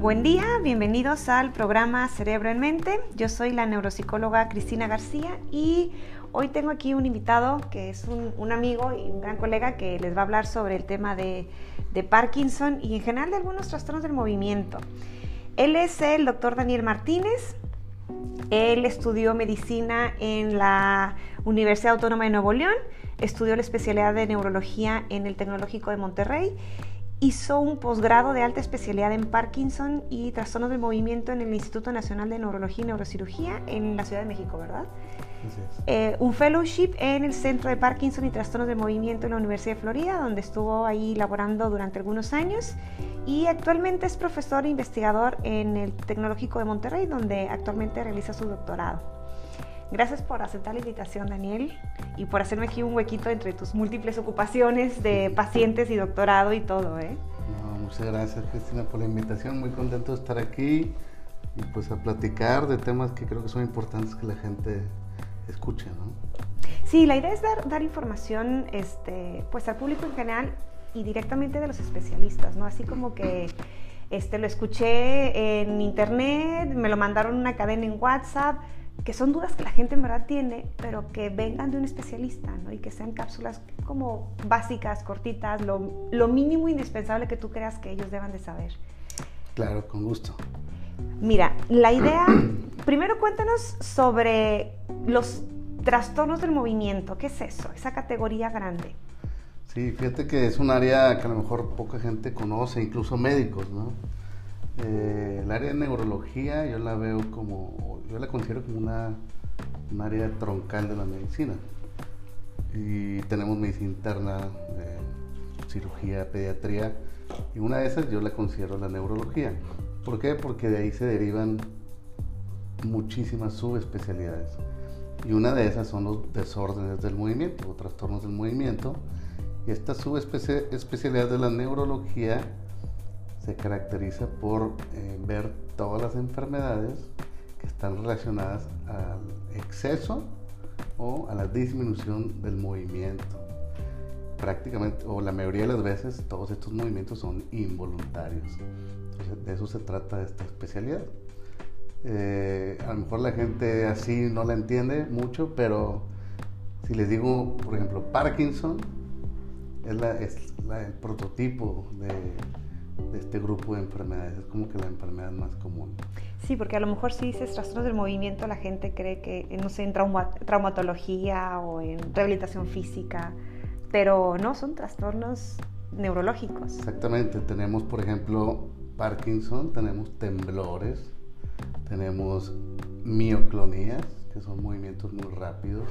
Buen día, bienvenidos al programa Cerebro en Mente. Yo soy la neuropsicóloga Cristina García y hoy tengo aquí un invitado que es un, amigo y un gran colega que les va a hablar sobre el tema de, de Parkinson y en general de algunos trastornos del movimiento. Él es el doctor Daniel Martínez. Él estudió medicina en la Universidad Autónoma de Nuevo León, estudió la especialidad de neurología en el Tecnológico de Monterrey Hizo un posgrado de alta especialidad en Parkinson y trastornos del movimiento en el Instituto Nacional de Neurología y Neurocirugía en la Ciudad de México, ¿verdad? Eh, un fellowship en el Centro de Parkinson y Trastornos del Movimiento en la Universidad de Florida, donde estuvo ahí laborando durante algunos años. Y actualmente es profesor e investigador en el Tecnológico de Monterrey, donde actualmente realiza su doctorado. Gracias por aceptar la invitación, Daniel, y por hacerme aquí un huequito entre tus múltiples ocupaciones de pacientes y doctorado y todo, ¿eh? muchas gracias, Cristina, por la invitación. Muy contento de estar aquí y pues a platicar de temas que creo que son importantes que la gente escuche, ¿no? Sí, la idea es dar, dar información este, pues al público en general y directamente de los especialistas, ¿no? Así como que este, lo escuché en internet, me lo mandaron una cadena en WhatsApp, que son dudas que la gente en verdad tiene, pero que vengan de un especialista, ¿no? Y que sean cápsulas como básicas, cortitas, lo, lo mínimo indispensable que tú creas que ellos deban de saber. Claro, con gusto. Mira, la idea, primero cuéntanos sobre los trastornos del movimiento, ¿qué es eso? Esa categoría grande. Sí, fíjate que es un área que a lo mejor poca gente conoce, incluso médicos, ¿no? Eh, el área de neurología yo la veo como, yo la considero como una, un área troncal de la medicina. Y tenemos medicina interna, cirugía, pediatría, y una de esas yo la considero la neurología. ¿Por qué? Porque de ahí se derivan muchísimas subespecialidades. Y una de esas son los desórdenes del movimiento o trastornos del movimiento. Y esta subespecialidad de la neurología se caracteriza por eh, ver todas las enfermedades que están relacionadas al exceso o a la disminución del movimiento. Prácticamente, o la mayoría de las veces, todos estos movimientos son involuntarios. De eso se trata esta especialidad. Eh, a lo mejor la gente así no la entiende mucho, pero si les digo, por ejemplo, Parkinson, es, es el prototipo de, de este grupo de enfermedades. Es como que la enfermedad más común. Sí, porque a lo mejor si dices trastornos del movimiento, la gente cree que, no sé, en traumatología o en rehabilitación física, pero no, son trastornos neurológicos. Exactamente, tenemos por ejemplo Parkinson, tenemos temblores, tenemos mioclonías, que son movimientos muy rápidos,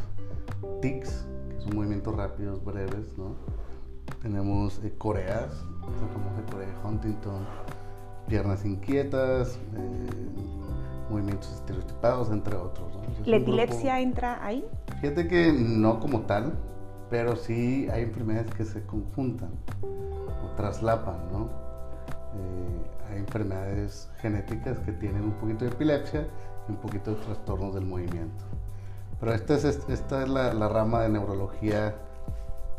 tics, que son movimientos rápidos, breves, ¿no? Tenemos eh, coreas, como se Corea Huntington, piernas inquietas, eh, movimientos estereotipados, entre otros. ¿La epilepsia entra ahí? Fíjate que no como tal, pero sí hay enfermedades que se conjuntan o traslapan, ¿no? Eh, hay enfermedades genéticas que tienen un poquito de epilepsia y un poquito de trastornos del movimiento. Pero esta es, esta es la, la rama de neurología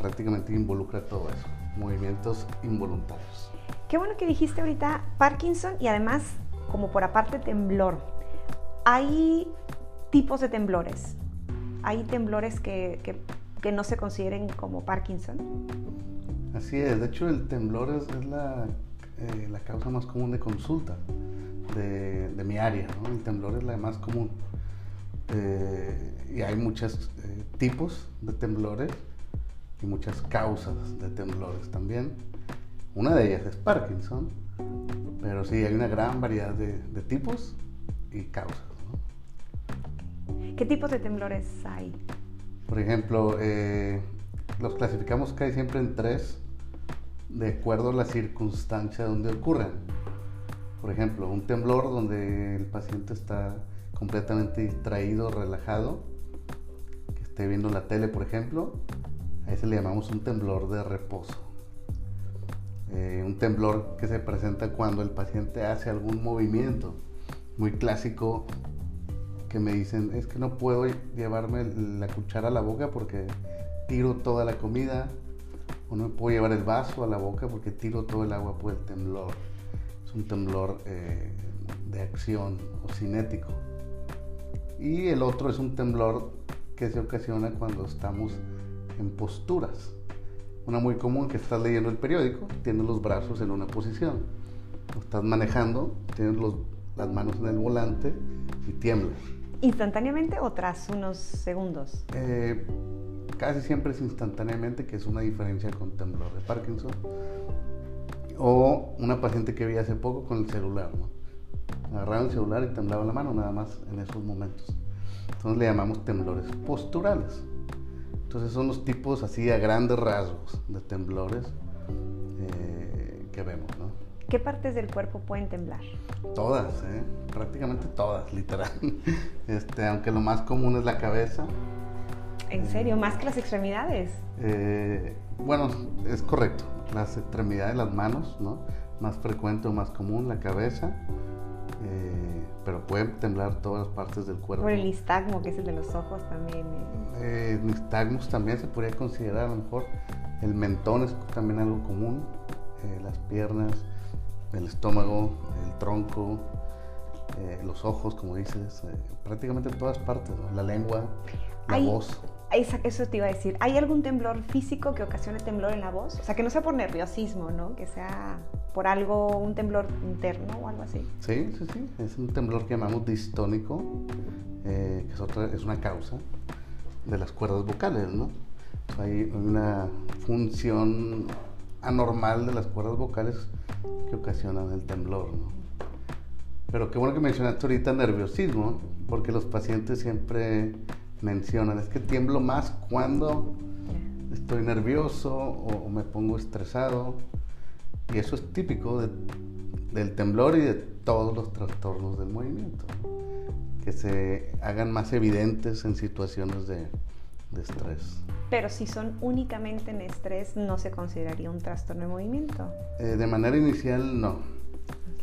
prácticamente involucra todo eso, movimientos involuntarios. Qué bueno que dijiste ahorita Parkinson y además como por aparte temblor. Hay tipos de temblores. Hay temblores que, que, no se consideren como Parkinson. Así es, de hecho el temblor es, la, eh, la, causa más común de consulta de, de mi área. ¿no? El temblor es la más común. Eh, y hay muchos eh, tipos de temblores y muchas causas de temblores también. Una de ellas es Parkinson, pero sí hay una gran variedad de, tipos y causas. ¿Qué tipos de temblores hay? Por ejemplo, eh, los clasificamos casi siempre en tres, de acuerdo a la circunstancia donde ocurren. Por ejemplo, un temblor donde el paciente está completamente distraído, relajado, que esté viendo la tele, por ejemplo, ese le llamamos un temblor de reposo. Eh, un temblor que se presenta cuando el paciente hace algún movimiento. Muy clásico que me dicen, es que no puedo llevarme la cuchara a la boca porque tiro toda la comida, o no puedo llevar el vaso a la boca porque tiro todo el agua por el temblor. es un temblor eh, de acción o cinético. Y el otro es un temblor que se ocasiona cuando estamos en posturas. Una muy común que estás leyendo el periódico, tienes los brazos en una posición. estás manejando, tienes las manos en el volante y tiemblas. ¿Instantáneamente o tras unos segundos? Eh, casi siempre es instantáneamente, que es una diferencia con temblor de Parkinson. O una paciente que vi hace poco con el celular, ¿no? Agarraba el celular y temblaba la mano nada más en esos momentos. Entonces le llamamos temblores posturales. Entonces son los tipos así a grandes rasgos de temblores eh, que vemos, ¿no? ¿Qué partes del cuerpo pueden temblar? Todas, ¿eh? prácticamente todas, literal. Este, aunque lo más común es la cabeza. ¿En serio? ¿Más que las extremidades? Eh, bueno, es correcto. Las extremidades, las manos, ¿no? Más frecuente o más común, la cabeza. Eh, pero pueden temblar todas las partes del cuerpo. Por el nistagmo, que es el de los ojos también. Eh. eh nistagmos también se podría considerar a lo mejor. El mentón es también algo común. las piernas, el estómago, el tronco, eh, los ojos, como dices, eh, prácticamente en todas partes, la lengua, la voz. Eso te iba a decir. ¿Hay algún temblor físico que ocasione temblor en la voz? O sea, que no sea por nerviosismo, ¿no? Que sea por algo, un temblor interno o algo así. Sí, sí, sí. Es un temblor que llamamos distónico, eh, que es, otra, es una causa de las cuerdas vocales, ¿no? hay una función anormal de las cuerdas vocales que ocasionan el temblor. ¿no? Pero qué bueno que mencionaste ahorita nerviosismo, porque los pacientes siempre mencionan, es que tiemblo más cuando estoy nervioso o, me pongo estresado. Y eso es típico del temblor y de todos los trastornos del movimiento, que se hagan más evidentes en situaciones de, de estrés. Pero si son únicamente en estrés, no se consideraría un trastorno de movimiento. Eh, de manera inicial, no.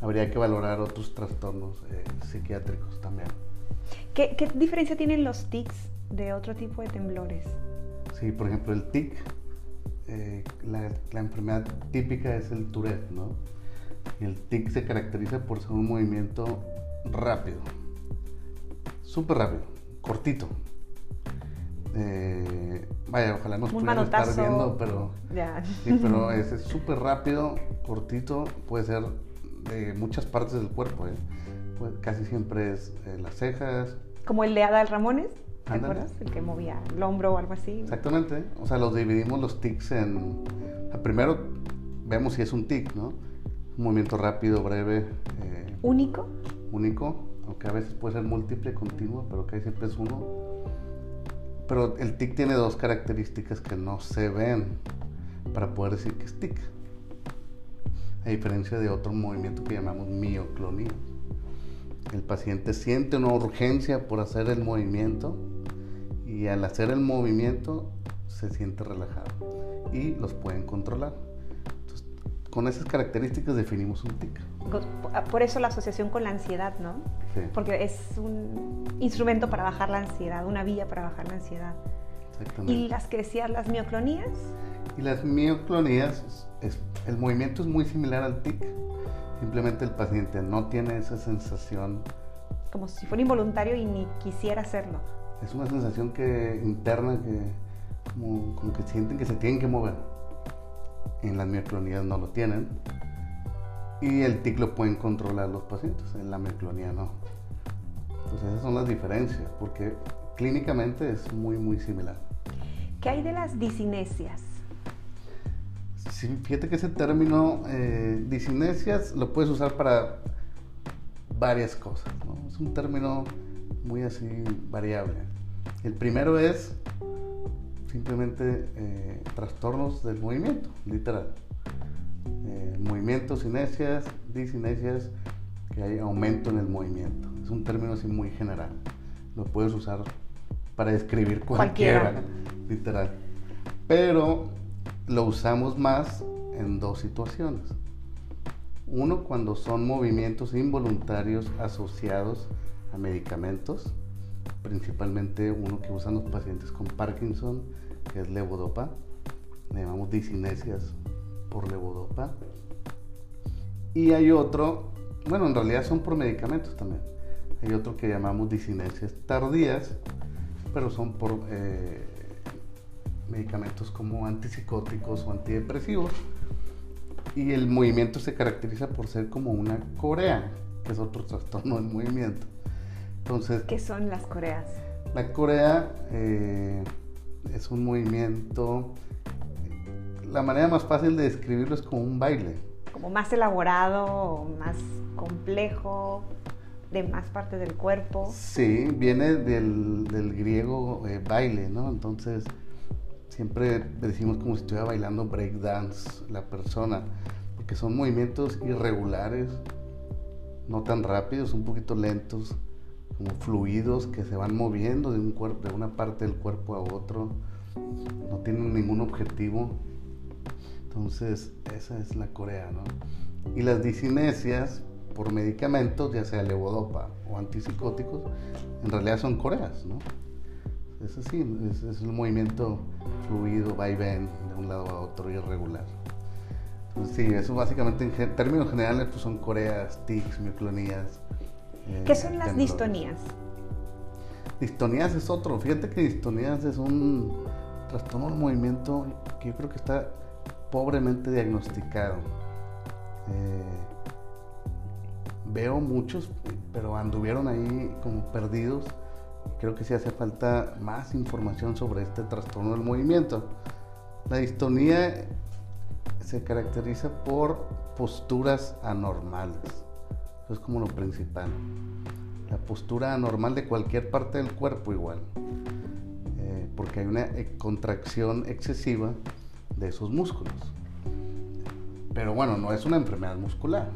Habría que valorar otros trastornos eh, psiquiátricos también. ¿Qué, diferencia tienen los tics de otro tipo de temblores? Sí, por ejemplo, el tic, eh, la, la, enfermedad típica es el Tourette, ¿no? El tic se caracteriza por ser un movimiento rápido, súper rápido, cortito. Eh, vaya, ojalá nos pudieran estar viendo, pero, sí, pero es súper rápido, cortito, puede ser de muchas partes del cuerpo, ¿eh? Pues casi siempre es eh, las cejas. Como el de Adal Ramones, ¿te acuerdas? El que movía el hombro o algo así. Exactamente, o sea, los dividimos los tics en... primero vemos si es un tic, ¿no? Un movimiento rápido, breve. Eh, ¿Único? Único, aunque a veces puede ser múltiple, continuo, pero casi siempre es uno pero el tic tiene dos características que no se ven para poder decir que es tic. A diferencia de otro movimiento que llamamos mioclonía. El paciente siente una urgencia por hacer el movimiento y al hacer el movimiento se siente relajado y los pueden controlar con esas características definimos un TIC. Ah, por eso la asociación con la ansiedad, ¿no? Sí. Porque es un instrumento para bajar la ansiedad, una vía para bajar la ansiedad. Exactamente. ¿Y las que decías, las mioclonías? Y las mioclonías, es, el movimiento es muy similar al TIC. Simplemente el paciente no tiene esa sensación. Como si fuera involuntario y ni quisiera hacerlo. Es una sensación que interna que como, como que sienten que se tienen que mover en las mioclonías no lo tienen. Y el TIC lo pueden controlar los pacientes, en la mioclonía no. Entonces esas son las diferencias, porque clínicamente es muy, muy similar. ¿Qué hay de las disinesias? Sí, fíjate que ese término, eh, disinesias, lo puedes usar para varias cosas. Es un término muy así variable. El primero es simplemente eh, trastornos del movimiento, literal. Eh, movimientos, cinesias, disinesias, que hay aumento en el movimiento. Es un término así muy general. Lo puedes usar para describir cualquiera, literal. Pero lo usamos más en dos situaciones. Uno, cuando son movimientos involuntarios asociados a medicamentos, principalmente uno que usan los pacientes con Parkinson, que es levodopa. Le llamamos disinesias por levodopa. Y hay otro, bueno, en realidad son por medicamentos también. Hay otro que llamamos disinesias tardías, pero son por eh, medicamentos como antipsicóticos o antidepresivos. Y el movimiento se caracteriza por ser como una corea, que es otro trastorno del movimiento. Entonces, ¿qué son las coreas? La corea eh, es un movimiento, la manera más fácil de describirlo es como un baile. Como más elaborado, más complejo, de más parte del cuerpo. Sí, viene del, griego eh, baile, ¿no? Entonces, siempre decimos como si estuviera bailando breakdance la persona, porque son movimientos irregulares, no tan rápidos, un poquito lentos, como fluidos que se van moviendo de, un cuerpo, de una parte del cuerpo a otro, no tienen ningún objetivo. Entonces, esa es la corea, ¿no? Y las disinesias por medicamentos, ya sea levodopa o antipsicóticos, en realidad son coreas, ¿no? Es así, es, es un movimiento fluido, va y ven de un lado a otro, irregular. Entonces, sí, eso básicamente en términos generales pues son coreas, tics, mioclonías. Eh, ¿Qué son las distonías? Distonías es otro. Fíjate que distonías es un trastorno del movimiento que yo creo que está pobremente diagnosticado. Eh, veo muchos, pero anduvieron ahí como perdidos. Creo que sí hace falta más información sobre este trastorno del movimiento. La distonía se caracteriza por posturas anormales. Eso es como lo principal. La postura anormal de cualquier parte del cuerpo igual. Eh, porque hay una eh, contracción excesiva de esos músculos. Pero bueno, no es una enfermedad muscular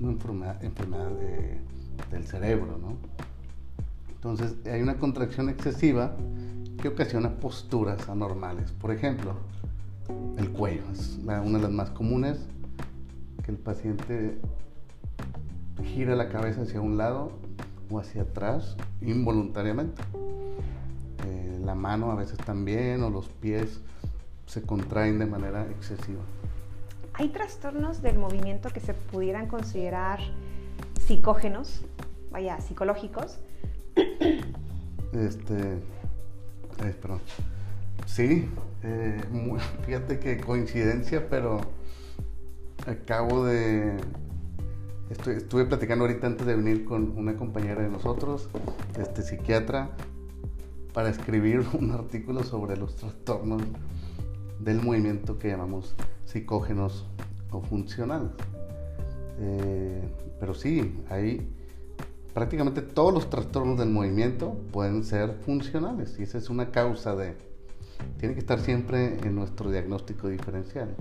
una enfermedad, enfermedad del cerebro, ¿no? Entonces hay una contracción excesiva que ocasiona posturas anormales. Por ejemplo, el cuello es una de las más comunes, que el paciente gira la cabeza hacia un lado o hacia atrás involuntariamente. Eh, la mano a veces también o los pies se contraen de manera excesiva. ¿Hay trastornos del movimiento que se pudieran considerar psicógenos, vaya, psicológicos? Este, perdón. Sí, eh, fíjate que coincidencia, pero acabo de... estuve platicando ahorita antes de venir con una compañera de nosotros, este psiquiatra, para escribir un artículo sobre los trastornos del movimiento que llamamos psicógenos o funcionales. Eh, pero sí, hay prácticamente todos los trastornos del movimiento pueden ser funcionales y esa es una causa de... Tiene que estar siempre en nuestro diagnóstico diferencial.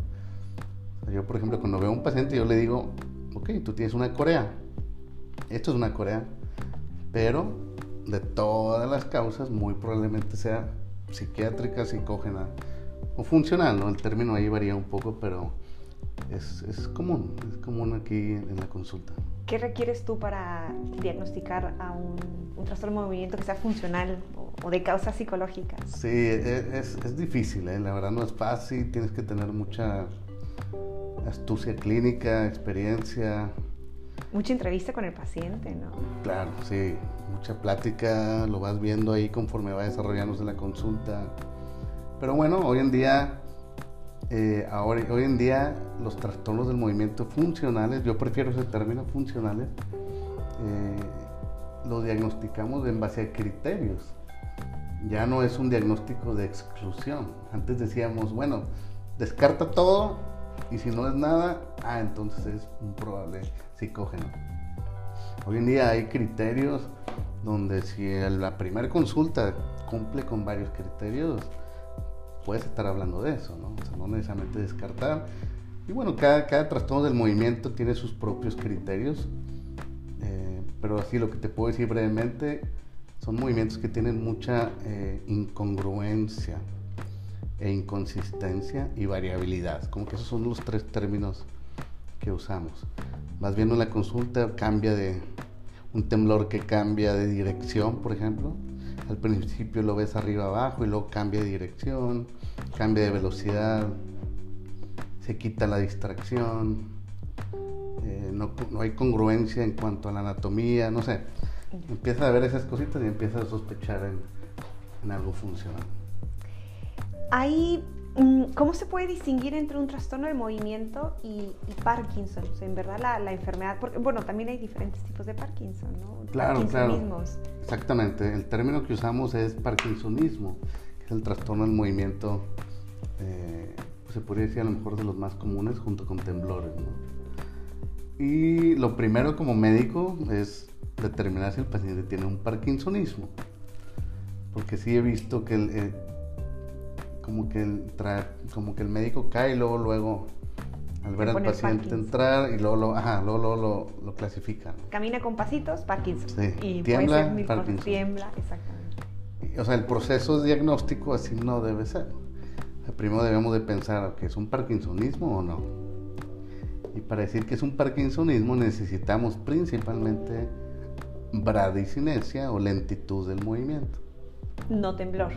Yo, por ejemplo, cuando veo a un paciente, yo le digo, ok, tú tienes una corea. Esto es una corea, pero de todas las causas, muy probablemente sea psiquiátrica, psicógena, o funcional, ¿no? El término ahí varía un poco, pero es, es común, es común aquí en la consulta. ¿Qué requieres tú para diagnosticar a un, un trastorno de movimiento que sea funcional o, de causas psicológicas? Sí, e, es, es difícil, ¿eh? la verdad no es fácil, tienes que tener mucha astucia clínica, experiencia. Mucha entrevista con el paciente, ¿no? Claro, sí, mucha plática, lo vas viendo ahí conforme va desarrollándose la consulta. Pero bueno, hoy en día, eh, ahora, hoy en día los trastornos del movimiento funcionales, yo prefiero ese término funcionales, eh, lo diagnosticamos en base a criterios. Ya no es un diagnóstico de exclusión. Antes decíamos, bueno, descarta todo y si no es nada, ah, entonces es un probable psicógeno. Hoy en día hay criterios donde si la primera consulta cumple con varios criterios, puedes estar hablando de eso, ¿no? O sea, no necesariamente descartar. Y bueno, cada, cada trastorno del movimiento tiene sus propios criterios, eh, pero así lo que te puedo decir brevemente son movimientos que tienen mucha eh, incongruencia e inconsistencia y variabilidad. Como que esos son los tres términos que usamos. Más bien en la consulta cambia de un temblor que cambia de dirección, por ejemplo, al principio lo ves arriba abajo y luego cambia de dirección, cambia de velocidad, se quita la distracción, eh, no, hay congruencia en cuanto a la anatomía, no sé. Empieza a ver esas cositas y empieza a sospechar en, en algo funcional. Hay ¿Cómo se puede distinguir entre un trastorno del movimiento y, Parkinson? en verdad la, enfermedad, porque bueno, también hay diferentes tipos de Parkinson, ¿no? Claro, claro. Exactamente, el término que usamos es Parkinsonismo, que es el trastorno del movimiento, eh, se podría decir a lo mejor de los más comunes junto con temblores, ¿no? Y lo primero como médico es determinar si el paciente tiene un Parkinsonismo, porque sí he visto que el, eh, como que el, como que el médico cae y luego, luego al ver al paciente entrar y luego, lo, ajá, luego, lo, lo, clasifican. Camina con pasitos, Parkinson. Sí. Y tiembla, puede ser Parkinson. Tiembla, exactamente. O sea, el proceso diagnóstico así no debe ser. primero debemos de pensar que es un parkinsonismo o no. Y para decir que es un parkinsonismo necesitamos principalmente bradicinesia o lentitud del movimiento. No temblor.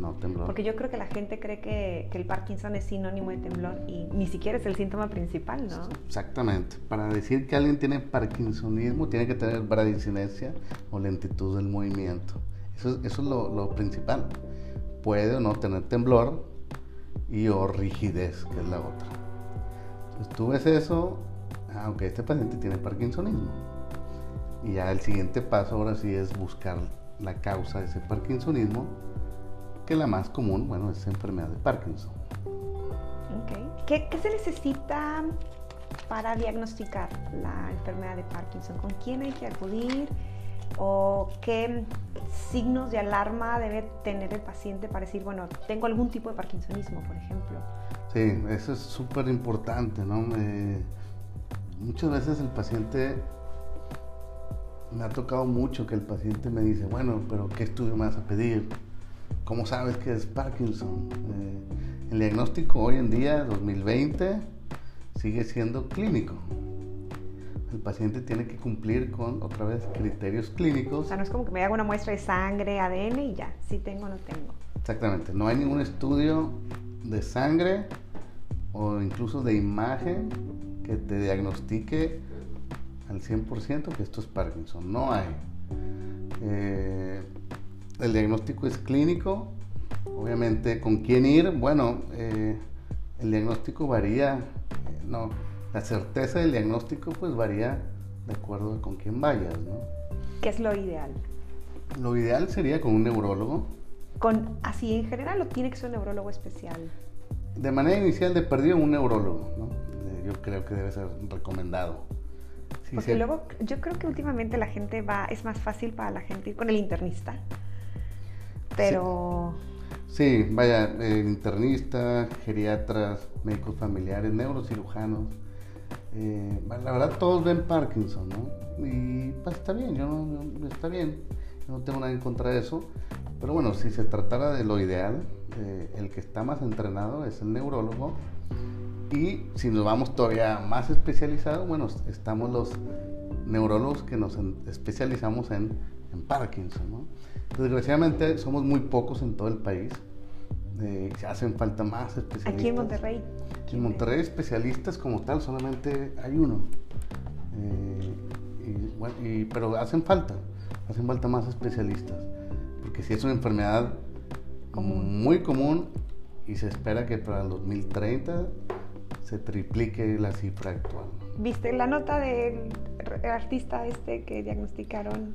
No temblor. Porque yo creo que la gente cree que, el Parkinson es sinónimo de temblor y ni siquiera es el síntoma principal, ¿no? Exactamente. Para decir que alguien tiene Parkinsonismo, tiene que tener bradicinesia o lentitud del movimiento. Eso, es lo, principal. Puede o no tener temblor y o rigidez, que es la otra. Entonces tú ves eso, aunque este paciente tiene Parkinsonismo. Y ya el siguiente paso ahora sí es buscar la causa de ese Parkinsonismo, que la más común, bueno, es enfermedad de Parkinson. Okay. ¿Qué, se necesita para diagnosticar la enfermedad de Parkinson? ¿Con quién hay que acudir? ¿O qué signos de alarma debe tener el paciente para decir, bueno, tengo algún tipo de Parkinsonismo, por ejemplo? Sí, eso es súper importante, ¿no? muchas veces el paciente me ha tocado mucho que el paciente me dice, bueno, pero ¿qué estudio me vas a pedir? ¿Cómo sabes que es Parkinson? Eh, el diagnóstico hoy en día, 2020, sigue siendo clínico. El paciente tiene que cumplir con, otra vez, criterios clínicos. O sea, no es como que me haga una muestra de sangre, ADN y ya, si tengo o no tengo. Exactamente, no hay ningún estudio de sangre o incluso de imagen que te diagnostique al 100% que esto es Parkinson. No hay. Eh, el diagnóstico es clínico. Obviamente, ¿con quién ir? Bueno, eh, el diagnóstico varía. Eh, no, la certeza del diagnóstico pues varía de acuerdo con quién vayas, ¿no? ¿Qué es lo ideal? Lo ideal sería con un neurólogo. ¿Con así en general o tiene que ser un neurólogo especial? De manera inicial de perdido un neurólogo, ¿no? yo creo que debe ser recomendado. Porque luego yo creo que últimamente la gente va, es más fácil para la gente ir con el internista. Pero... Sí, vaya, internista, geriatras, médicos familiares, neurocirujanos. Eh, la verdad todos ven Parkinson, ¿no? Y pues está bien, yo no, está bien, yo no tengo nada en contra de eso. Pero bueno, si se tratara de lo ideal, eh, el que está más entrenado es el neurólogo y si nos vamos todavía más especializados, bueno, estamos los neurólogos que nos especializamos en, en Parkinson. ¿no? Desgraciadamente somos muy pocos en todo el país. Eh, hacen falta más especialistas. Aquí en Monterrey. En Monterrey especialistas como tal solamente hay uno. Eh, pero hacen falta, hacen falta más especialistas. Porque si es una enfermedad muy común y se espera que para el 2030 se triplique la cifra actual. ¿Viste la nota del artista este que diagnosticaron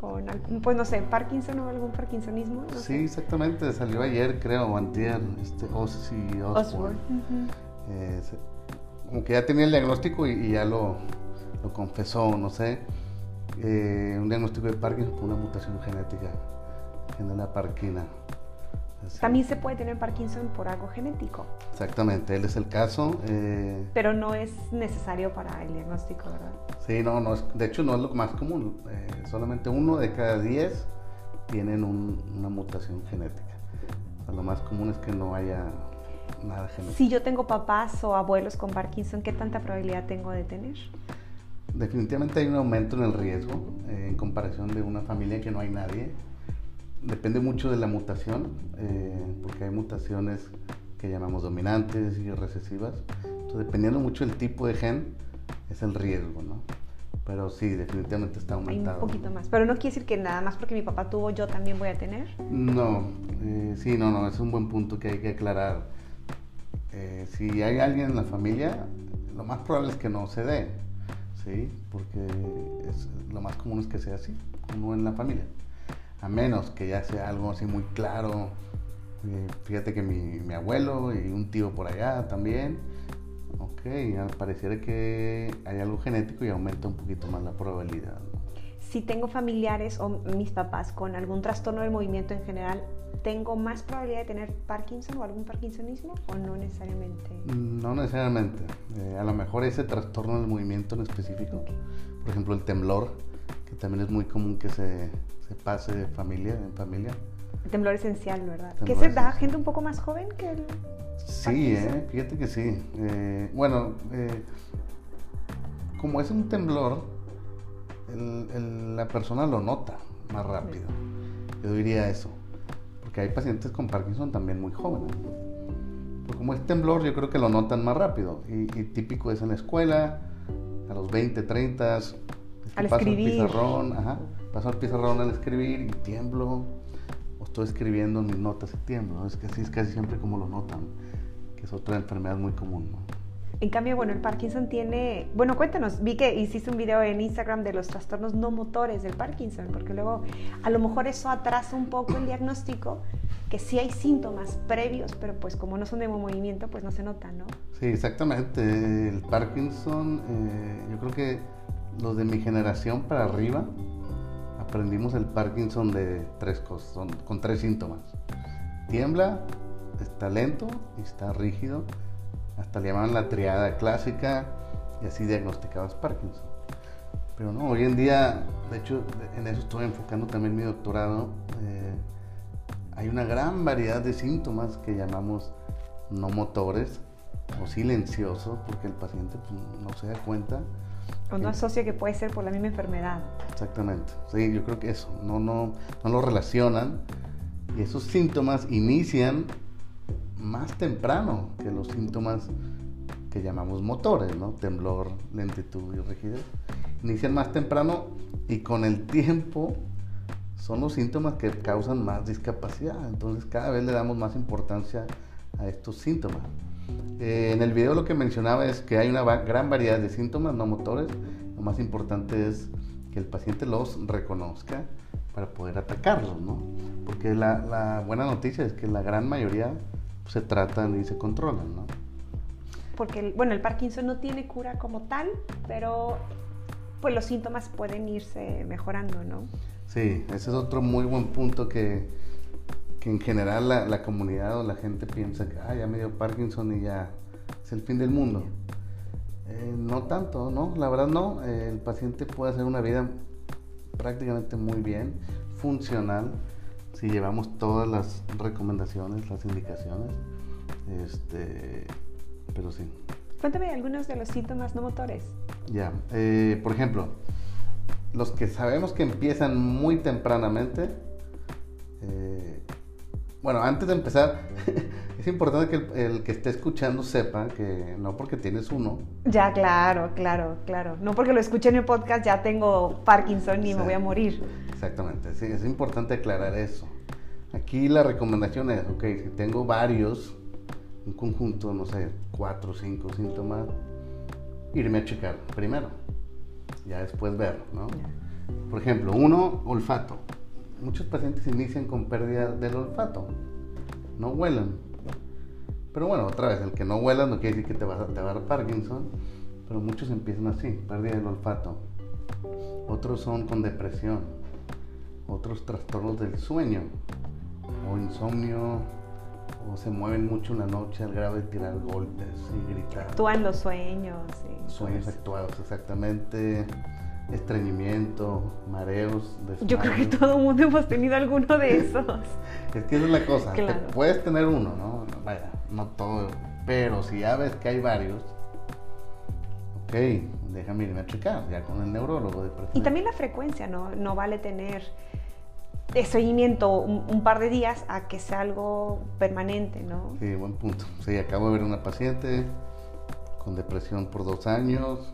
con, pues no sé, Parkinson o algún Parkinsonismo? sí, exactamente, salió ayer creo, o antier, este Ozzy Osbourne. Eh, como que ya tenía el diagnóstico y, ya lo, lo, confesó, no sé. Eh, un diagnóstico de Parkinson con una mutación genética, en la parquina. También se puede tener Parkinson por algo genético. Exactamente, él es el caso. Eh, Pero no es necesario para el diagnóstico, ¿verdad? Sí, no, no es, de hecho no es lo más común. Eh, solamente uno de cada diez tienen una mutación genética. lo más común es que no haya nada genético. Si yo tengo papás o abuelos con Parkinson, ¿qué tanta probabilidad tengo de tener? Definitivamente hay un aumento en el riesgo eh, en comparación de una familia que no hay nadie depende mucho de la mutación, eh, porque hay mutaciones que llamamos dominantes y recesivas. Entonces, dependiendo mucho del tipo de gen, es el riesgo, ¿no? Pero sí, definitivamente está aumentado. Hay un poquito más. Pero no quiere decir que nada más porque mi papá tuvo, yo también voy a tener. No, eh, sí, no, no, es un buen punto que hay que aclarar. Eh, si hay alguien en la familia, lo más probable es que no se dé, ¿sí? Porque es, lo más común es que sea así, uno en la familia. A menos que ya sea algo así muy claro. Eh, fíjate que mi, mi abuelo y un tío por allá también Ok, pareciera que hay algo genético y aumenta un poquito más la probabilidad. Si tengo familiares o mis papás con algún trastorno del movimiento en general, ¿tengo más probabilidad de tener Parkinson o algún Parkinsonismo o no necesariamente? Mm, no necesariamente. Eh, a lo mejor ese trastorno del movimiento en específico, por ejemplo el temblor, que también es muy común que se, se pase de familia en familia. El temblor esencial, ¿verdad? ¿Que se da a gente un poco más joven que el... Sí, eh, fíjate que sí. Eh, bueno, eh, como es un temblor, la persona lo nota más rápido. Yo diría eso. Porque hay pacientes con Parkinson también muy jóvenes. Pero como es temblor, yo creo que lo notan más rápido. Y, típico es en la escuela, a los 20, 30, al escribir. el pizarrón, ajá, paso el pizarrón al escribir y tiemblo estoy escribiendo mis notas en tiempo, Es que así es casi siempre como lo notan, que es otra enfermedad muy común, En cambio, bueno, el Parkinson tiene, bueno, cuéntanos, vi que hiciste un video en Instagram de los trastornos no motores del Parkinson, porque luego a lo mejor eso atrasa un poco el diagnóstico, que sí hay síntomas previos, pero pues como no son de movimiento, pues no se nota, ¿no? Sí, exactamente. El Parkinson, eh, yo creo que los de mi generación para arriba, aprendimos el Parkinson de tres cosas, con tres síntomas. Tiembla, está lento y está rígido. Hasta le llamaban la triada clásica y así diagnosticabas Parkinson. Pero no, hoy en día, de hecho, en eso estoy enfocando también mi doctorado. Eh, hay una gran variedad de síntomas que llamamos no motores o silenciosos, porque el paciente pues, no se da cuenta o no asocia que puede ser por la misma enfermedad. Exactamente. Sí, yo creo que eso, no, no, no lo relacionan. Y esos síntomas inician más temprano que los síntomas que llamamos motores, ¿no? Temblor, lentitud y rigidez. Inician más temprano y con el tiempo son los síntomas que causan más discapacidad. Entonces cada vez le damos más importancia a estos síntomas. Eh, en el video lo que mencionaba es que hay una gran variedad de síntomas no motores. Lo más importante es que el paciente los reconozca para poder atacarlos, ¿no? Porque la, buena noticia es que la gran mayoría se tratan y se controlan, ¿no? Porque, bueno, el Parkinson no tiene cura como tal, pero pues los síntomas pueden irse mejorando, ¿no? Sí, ese es otro muy buen punto que, que en general la, comunidad o la gente piensa que ah, ya me dio Parkinson y ya es el fin del mundo. Eh, no tanto, ¿no? La verdad no. el paciente puede hacer una vida prácticamente muy bien, funcional, si llevamos todas las recomendaciones, las indicaciones. Este, pero sí. Cuéntame algunos de los síntomas no motores. Ya, eh, por ejemplo, los que sabemos que empiezan muy tempranamente, eh, bueno, antes de empezar, es importante que el, que esté escuchando sepa que no porque tienes uno. Ya, claro, claro, claro. No porque lo escuche en el podcast ya tengo Parkinson y me voy a morir. Exactamente, sí, es importante aclarar eso. Aquí la recomendación es, ok, si tengo varios, un conjunto, no sé, cuatro o cinco síntomas, irme a checar primero, ya después ver, ¿no? Por ejemplo, uno, olfato muchos pacientes inician con pérdida del olfato, no huelan. Pero bueno, otra vez, el que no huela no quiere decir que te va, a, te va a dar Parkinson, pero muchos empiezan así, pérdida del olfato. Otros son con depresión, otros trastornos del sueño, o insomnio, o se mueven mucho en la noche al grado de tirar golpes y gritar. Actúan los sueños. Sueños actuados, exactamente estreñimiento, mareos. Yo creo que todo el mundo hemos tenido alguno de esos. es que esa es la cosa. puedes tener uno, ¿no? Vaya, no todo. Pero si ya ves que hay varios, ok, déjame irme a checar, ya con el neurólogo. De y también la frecuencia, ¿no? No vale tener de seguimiento un, un, par de días a que sea algo permanente, ¿no? Sí, buen punto. Sí, acabo de ver una paciente con depresión por dos años,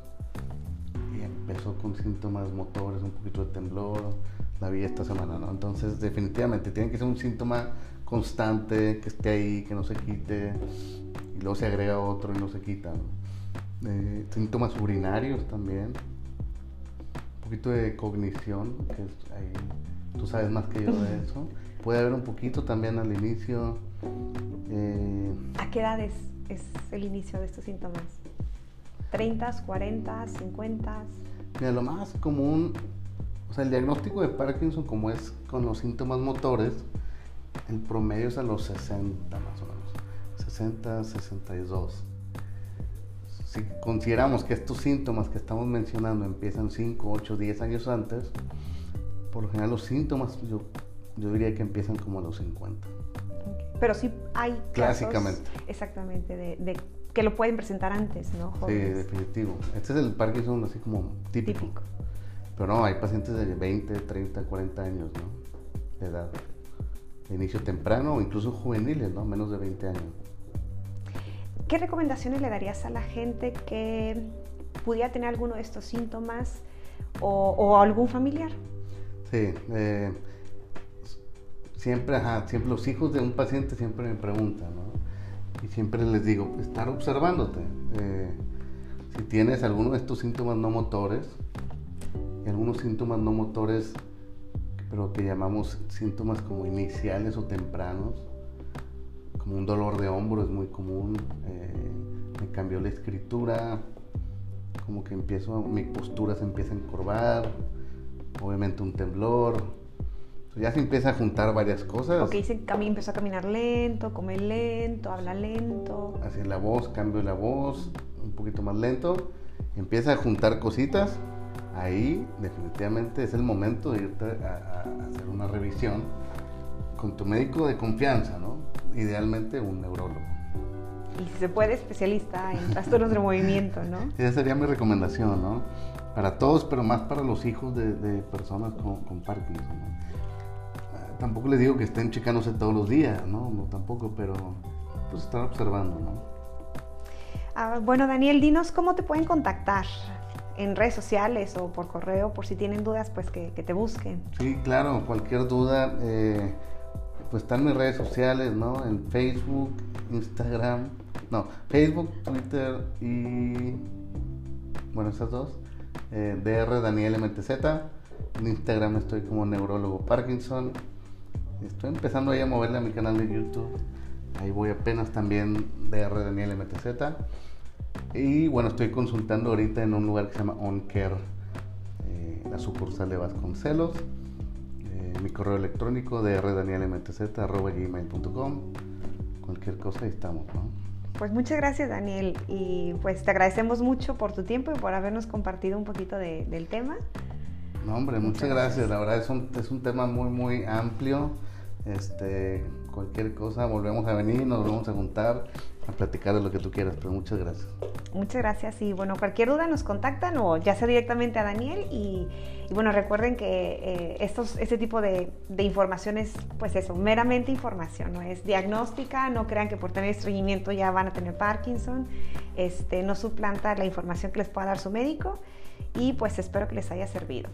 empezó con síntomas motores, un poquito de temblor, la vi esta semana, ¿no? Entonces, definitivamente, tiene que ser un síntoma constante, que esté ahí, que no se quite, y luego se agrega otro y no se quita, eh, síntomas urinarios también, un poquito de cognición, que ahí, tú sabes más que yo de eso. Puede haber un poquito también al inicio. Eh, ¿A qué edad es, el inicio de estos síntomas? ¿30, 40, 50? Mira, lo más común, o sea, el diagnóstico de Parkinson como es con los síntomas motores, el promedio es a los 60 más o menos, 60, 62. Si consideramos que estos síntomas que estamos mencionando empiezan 5, 8, 10 años antes, por lo general los síntomas yo, yo diría que empiezan como a los 50. Pero sí hay casos, Clásicamente. Exactamente, de, que lo pueden presentar antes, ¿no? Sí, definitivo. Este es el Parkinson así como típico. típico. Pero no, hay pacientes de 20, 30, 40 años, ¿no? De edad de inicio temprano o incluso juveniles, ¿no? Menos de 20 años. ¿Qué recomendaciones le darías a la gente que pudiera tener alguno de estos síntomas o, algún familiar? Sí, eh, siempre, ajá, siempre los hijos de un paciente siempre me preguntan, ¿no? Y siempre les digo, estar observándote. Eh, si tienes alguno de estos síntomas no motores, y algunos síntomas no motores pero que llamamos síntomas como iniciales o tempranos, como un dolor de hombro es muy común, eh, me cambió la escritura, como que empiezo, mi postura se empieza a encorvar, obviamente un temblor, ya se empieza a juntar varias cosas. Ok, dice, empezó a caminar lento, come lento, habla lento. Así la voz, cambio la voz, un poquito más lento, empieza a juntar cositas ahí definitivamente es el momento de irte a, hacer una revisión con tu médico de confianza, ¿no? Idealmente un neurólogo. Y si se puede, especialista en trastornos de movimiento, ¿no? Esa sería mi recomendación, ¿no? Para todos, pero más para los hijos de, personas con, Parkinson. Ah, tampoco les digo que estén checándose todos los días, ¿no? No tampoco, pero pues estar observando, ¿no? Ah, bueno, Daniel, dinos cómo te pueden contactar en redes sociales o por correo, por si tienen dudas, pues que, te busquen. Sí, claro, cualquier duda, eh, pues están mis redes sociales, ¿no? En Facebook, Instagram, no, Facebook, Twitter y, bueno, esas dos, eh, DR Daniel MTZ, en Instagram estoy como neurólogo Parkinson, estoy empezando ahí a moverle a mi canal de YouTube, ahí voy apenas también DR Daniel MTZ. Y bueno, estoy consultando ahorita en un lugar que se llama OnCare, eh, la sucursal de Vasconcelos. Eh, mi correo electrónico de rdanielmtz.gmail.com. Cualquier cosa ahí estamos, ¿no? Pues muchas gracias Daniel y pues te agradecemos mucho por tu tiempo y por habernos compartido un poquito del tema. No, hombre, muchas, gracias. La verdad es un, es un tema muy, muy amplio. Este, cualquier cosa, volvemos a venir, nos volvemos a juntar a platicar de lo que tú quieras, pero muchas gracias. Muchas gracias y bueno, cualquier duda nos contactan o ya sea directamente a Daniel y, bueno, recuerden que eh, estos, este tipo de, de, información es pues eso, meramente información, no es diagnóstica, no crean que por tener estreñimiento ya van a tener Parkinson, este, no suplanta la información que les pueda dar su médico y pues espero que les haya servido.